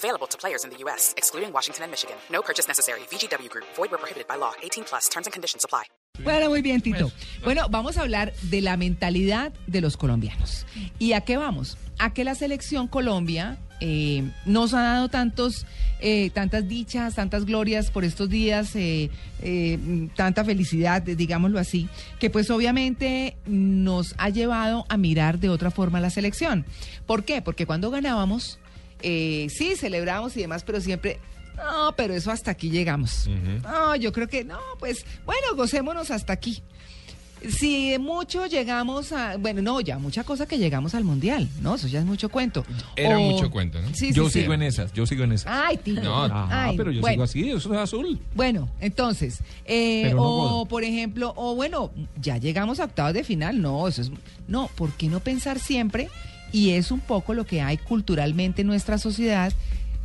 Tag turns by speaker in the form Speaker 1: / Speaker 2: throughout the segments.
Speaker 1: Available to players in the U.S., excluding Washington and Michigan. No purchase necessary. VGW Group. Void where prohibited by law. 18 plus. Terms and conditions apply.
Speaker 2: Bueno, muy bien, Tito. Bueno, vamos a hablar de la mentalidad de los colombianos. ¿Y a qué vamos? A que la selección Colombia eh, nos ha dado tantos, eh, tantas dichas, tantas glorias por estos días, eh, eh, tanta felicidad, digámoslo así, que pues obviamente nos ha llevado a mirar de otra forma la selección. ¿Por qué? Porque cuando ganábamos, eh, sí, celebrábamos y demás, pero siempre... No, pero eso hasta aquí llegamos. No, yo creo que no, pues bueno, gocémonos hasta aquí. Si mucho llegamos a, bueno, no, ya mucha cosa que llegamos al mundial, ¿no? Eso ya es mucho cuento.
Speaker 3: Era
Speaker 2: O-
Speaker 3: mucho cuento, ¿no?
Speaker 2: Sí,
Speaker 4: yo
Speaker 2: sí, sí.
Speaker 4: sigo en esas, yo sigo en esas.
Speaker 2: Ay, Tito.
Speaker 3: No,
Speaker 4: Ajá,
Speaker 2: Ay,
Speaker 4: pero yo
Speaker 2: bueno.
Speaker 4: sigo así, eso es azul.
Speaker 2: Bueno, entonces, eh,
Speaker 4: no
Speaker 2: o por ejemplo, o bueno, ya llegamos a octavos de final, no, eso es, no, ¿por qué no pensar siempre? Y es un poco lo que hay culturalmente en nuestra sociedad,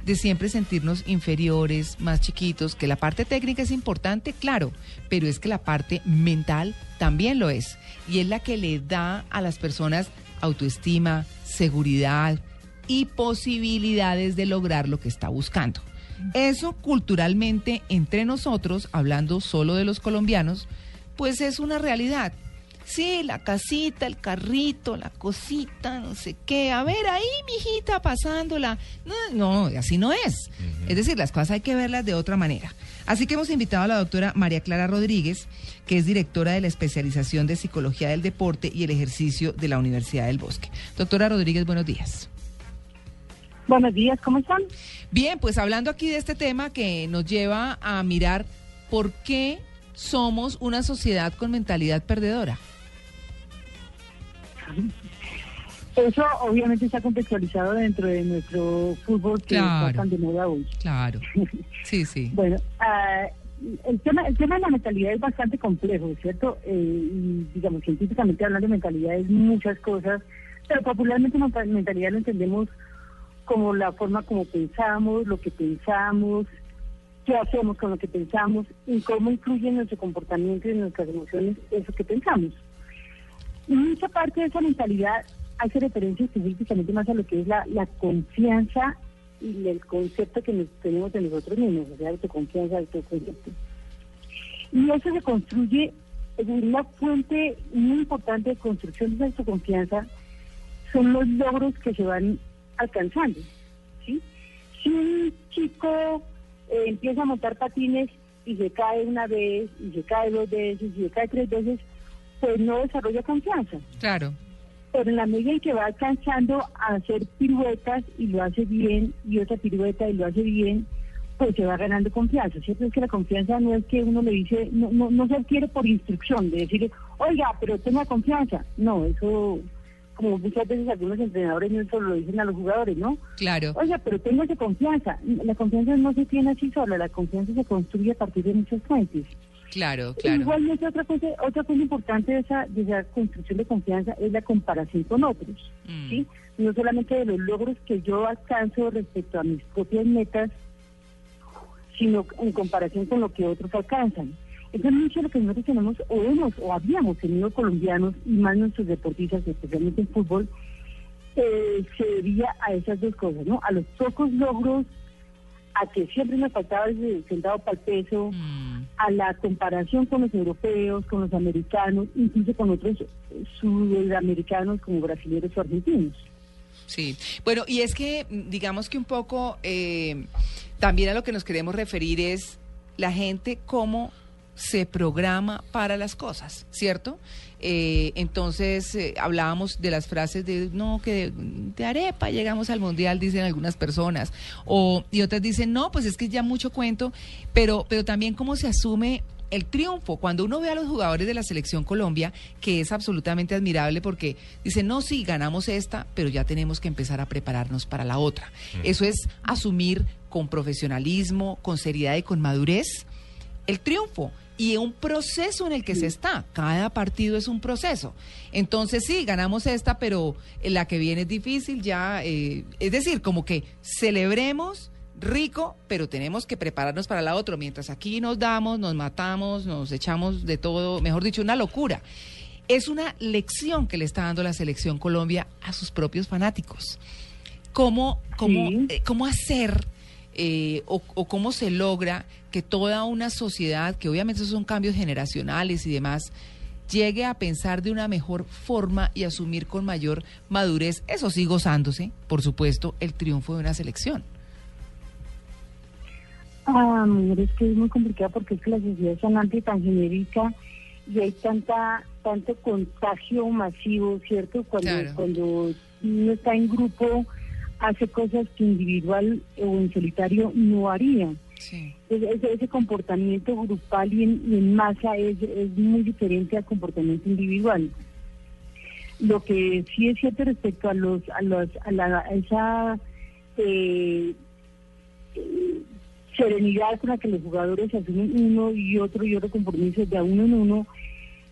Speaker 2: de siempre sentirnos inferiores, más chiquitos, que la parte técnica es importante, claro, pero es que la parte mental también lo es, y es la que le da a las personas autoestima, seguridad y posibilidades de lograr lo que está buscando. Eso culturalmente entre nosotros, hablando solo de los colombianos, pues es una realidad. Sí, la casita, el carrito, la cosita, no sé qué. A ver, ahí, mijita, pasándola. No, no, así no es. Es decir, las cosas hay que verlas de otra manera. Así que hemos invitado a la doctora María Clara Rodríguez, que es directora de la especialización de Psicología del Deporte y el Ejercicio de la Universidad del Bosque. Doctora Rodríguez, buenos días.
Speaker 5: Buenos días, ¿cómo están?
Speaker 2: Bien, pues hablando aquí de este tema que nos lleva a mirar por qué somos una sociedad con mentalidad perdedora.
Speaker 5: Eso obviamente está contextualizado dentro de nuestro fútbol que
Speaker 2: Claro.
Speaker 5: está tan de moda hoy.
Speaker 2: Claro. Sí, sí.
Speaker 5: Bueno, ah, el tema el tema de la mentalidad es bastante complejo, ¿cierto? Eh, y, digamos, científicamente hablando de mentalidad es muchas cosas, pero popularmente menta- mentalidad lo entendemos como la forma como pensamos, lo que pensamos, qué hacemos con lo que pensamos y cómo influye en nuestro comportamiento y en nuestras emociones eso que pensamos. Mucha parte de esa mentalidad hace referencia específicamente más a lo que es la, confianza y el concepto que nos tenemos de nosotros mismos, o sea, autoconfianza, autoconcepto. Y eso se construye en una fuente muy importante de construcción de autoconfianza son los logros que se van alcanzando. Si un chico eh, empieza a montar patines y se cae una vez, y se cae dos veces, y se cae tres veces, pues no desarrolla confianza.
Speaker 2: Claro.
Speaker 5: Pero en la medida en que va alcanzando a hacer piruetas y lo hace bien, y otra pirueta y lo hace bien, pues se va ganando confianza. ¿Cierto? Es que la confianza no es que uno le dice, no, no, no se adquiere por instrucción, de decirle, oiga, pero tenga confianza. No, eso, como muchas veces algunos entrenadores no eso lo dicen a los jugadores, ¿no?
Speaker 2: Claro.
Speaker 5: Oiga, pero téngase confianza. La confianza no se tiene así sola, la confianza se construye a partir de muchas fuentes.
Speaker 2: Claro, claro.
Speaker 5: Igualmente otra cosa, otra cosa importante de esa, de esa construcción de confianza es la comparación con otros,
Speaker 2: Mm.
Speaker 5: ¿sí? No solamente de los logros que yo alcanzo respecto a mis propias metas, sino en comparación con lo que otros alcanzan. Entonces mucho de lo que nosotros tenemos o hemos o habíamos tenido colombianos y más nuestros deportistas, especialmente en fútbol, eh, se debía a esas dos cosas, ¿no? A los pocos logros, a que siempre me faltaba el centavo para el peso,
Speaker 2: Mm.
Speaker 5: a la comparación con los europeos, con los americanos, incluso con otros sudamericanos como brasileños o argentinos.
Speaker 2: Sí, bueno, y es que mm, digamos que un poco eh, también a lo que nos queremos referir es la gente cómo se programa para las cosas, ¿cierto? Eh, entonces eh, hablábamos de las frases de no que de, de arepa llegamos al mundial dicen algunas personas o y otras dicen no pues es que ya mucho cuento pero pero también cómo se asume el triunfo. Cuando uno ve a los jugadores de la selección Colombia, que es absolutamente admirable porque dicen, no, sí, ganamos esta, pero ya tenemos que empezar a prepararnos para la otra. Eso es asumir con profesionalismo, con seriedad y con madurez el triunfo. Y un proceso en el que se está. Cada partido es un proceso. Entonces sí, ganamos esta, pero la que viene es difícil ya. eh, es decir, como que celebremos rico, pero tenemos que prepararnos para la otra. Mientras aquí nos damos, nos matamos, nos echamos de todo, mejor dicho, una locura. Es una lección que le está dando la selección Colombia a sus propios fanáticos. ¿Cómo, cómo,
Speaker 5: Sí.
Speaker 2: eh, cómo hacer eh, o, o cómo se logra que toda una sociedad, que obviamente son cambios generacionales y demás, llegue a pensar de una mejor forma y asumir con mayor madurez, eso sí gozándose, por supuesto, el triunfo de una selección.
Speaker 5: Ah, es que es muy complicado porque es que la sociedad es tan amplia y tan genérica y hay tanta tanto contagio masivo, ¿cierto? Cuando,
Speaker 2: Claro.
Speaker 5: cuando uno está en grupo, hace cosas que individual o en solitario no haría.
Speaker 2: Sí.
Speaker 5: Ese, comportamiento grupal y en, y en masa es, es muy diferente al comportamiento individual. Lo que sí es cierto respecto a los a, los, a, la, a esa eh, eh, serenidad con la que los jugadores asumen uno y otro y otro compromiso de a uno en uno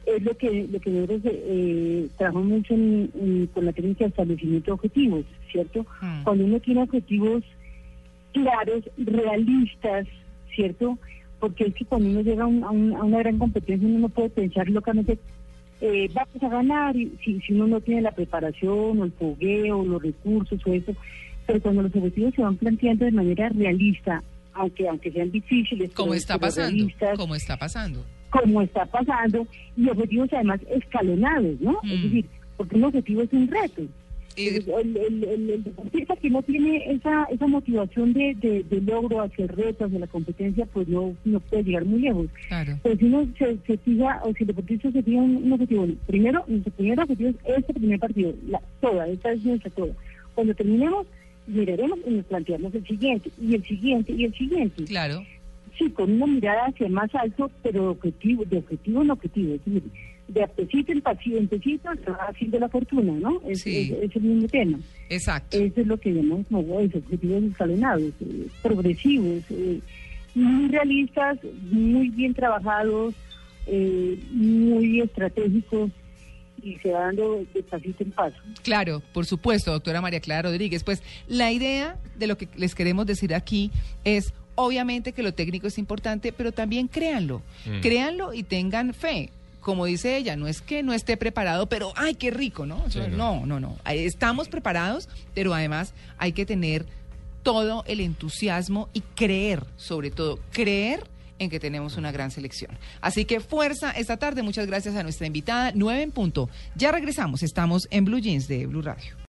Speaker 5: es lo que lo que nosotros eh, trabajamos mucho en- en- con la técnica de establecimiento de objetivos, ¿cierto?
Speaker 2: Mm.
Speaker 5: Cuando uno tiene objetivos claros, realistas, ¿cierto? Porque es que cuando uno llega a, un- a un- a una gran competencia uno no puede pensar locamente, eh, vamos a ganar, y si, si uno no tiene la preparación o el fogueo, los recursos o eso, pero cuando los objetivos se van planteando de manera realista, aunque aunque sean difíciles,
Speaker 2: Como está pasando, como está pasando.
Speaker 5: Como está pasando, y objetivos además escalonados, ¿no?
Speaker 2: Mm.
Speaker 5: Es decir, porque un objetivo es un reto.
Speaker 2: Y-
Speaker 5: El, el, el- deportista que no tiene esa esa motivación de, de, de logro hacia el reto, hacia la competencia, pues no, no puede llegar muy lejos.
Speaker 2: Claro.
Speaker 5: Pero si uno se, se fija, o si el deportista se fija un, un objetivo, primero, nuestro primer objetivo es este primer partido, la, toda, esta es nuestra toda. Cuando terminemos, miraremos y nos planteamos el siguiente, y el siguiente, y el siguiente.
Speaker 2: Claro.
Speaker 5: Sí, con una mirada hacia más alto, pero de objetivo, de objetivo en objetivo. Es decir, de apetito en pasito, en pesito se va haciendo la fortuna, ¿no? Es,
Speaker 2: Sí.
Speaker 5: es- es el mismo tema.
Speaker 2: Exacto.
Speaker 5: Eso es lo que llamamos como objetivos escalonados, eh, progresivos, eh, muy realistas, muy bien trabajados, eh, muy estratégicos y se va dando de pasito en paso.
Speaker 2: Claro, por supuesto, doctora María Clara Rodríguez. Pues la idea de lo que les queremos decir aquí es, obviamente que lo técnico es importante, pero también créanlo. Créanlo y tengan fe. Como dice ella, no es que no esté preparado, pero ¡ay, qué rico! ¿no?
Speaker 3: Sí,
Speaker 2: no, no, no. Estamos preparados, pero además hay que tener todo el entusiasmo y creer, sobre todo, creer en que tenemos una gran selección. Así que fuerza esta tarde. Muchas gracias a nuestra invitada. 9 en punto. Ya regresamos. Estamos en Blue Jeans de Blue Radio.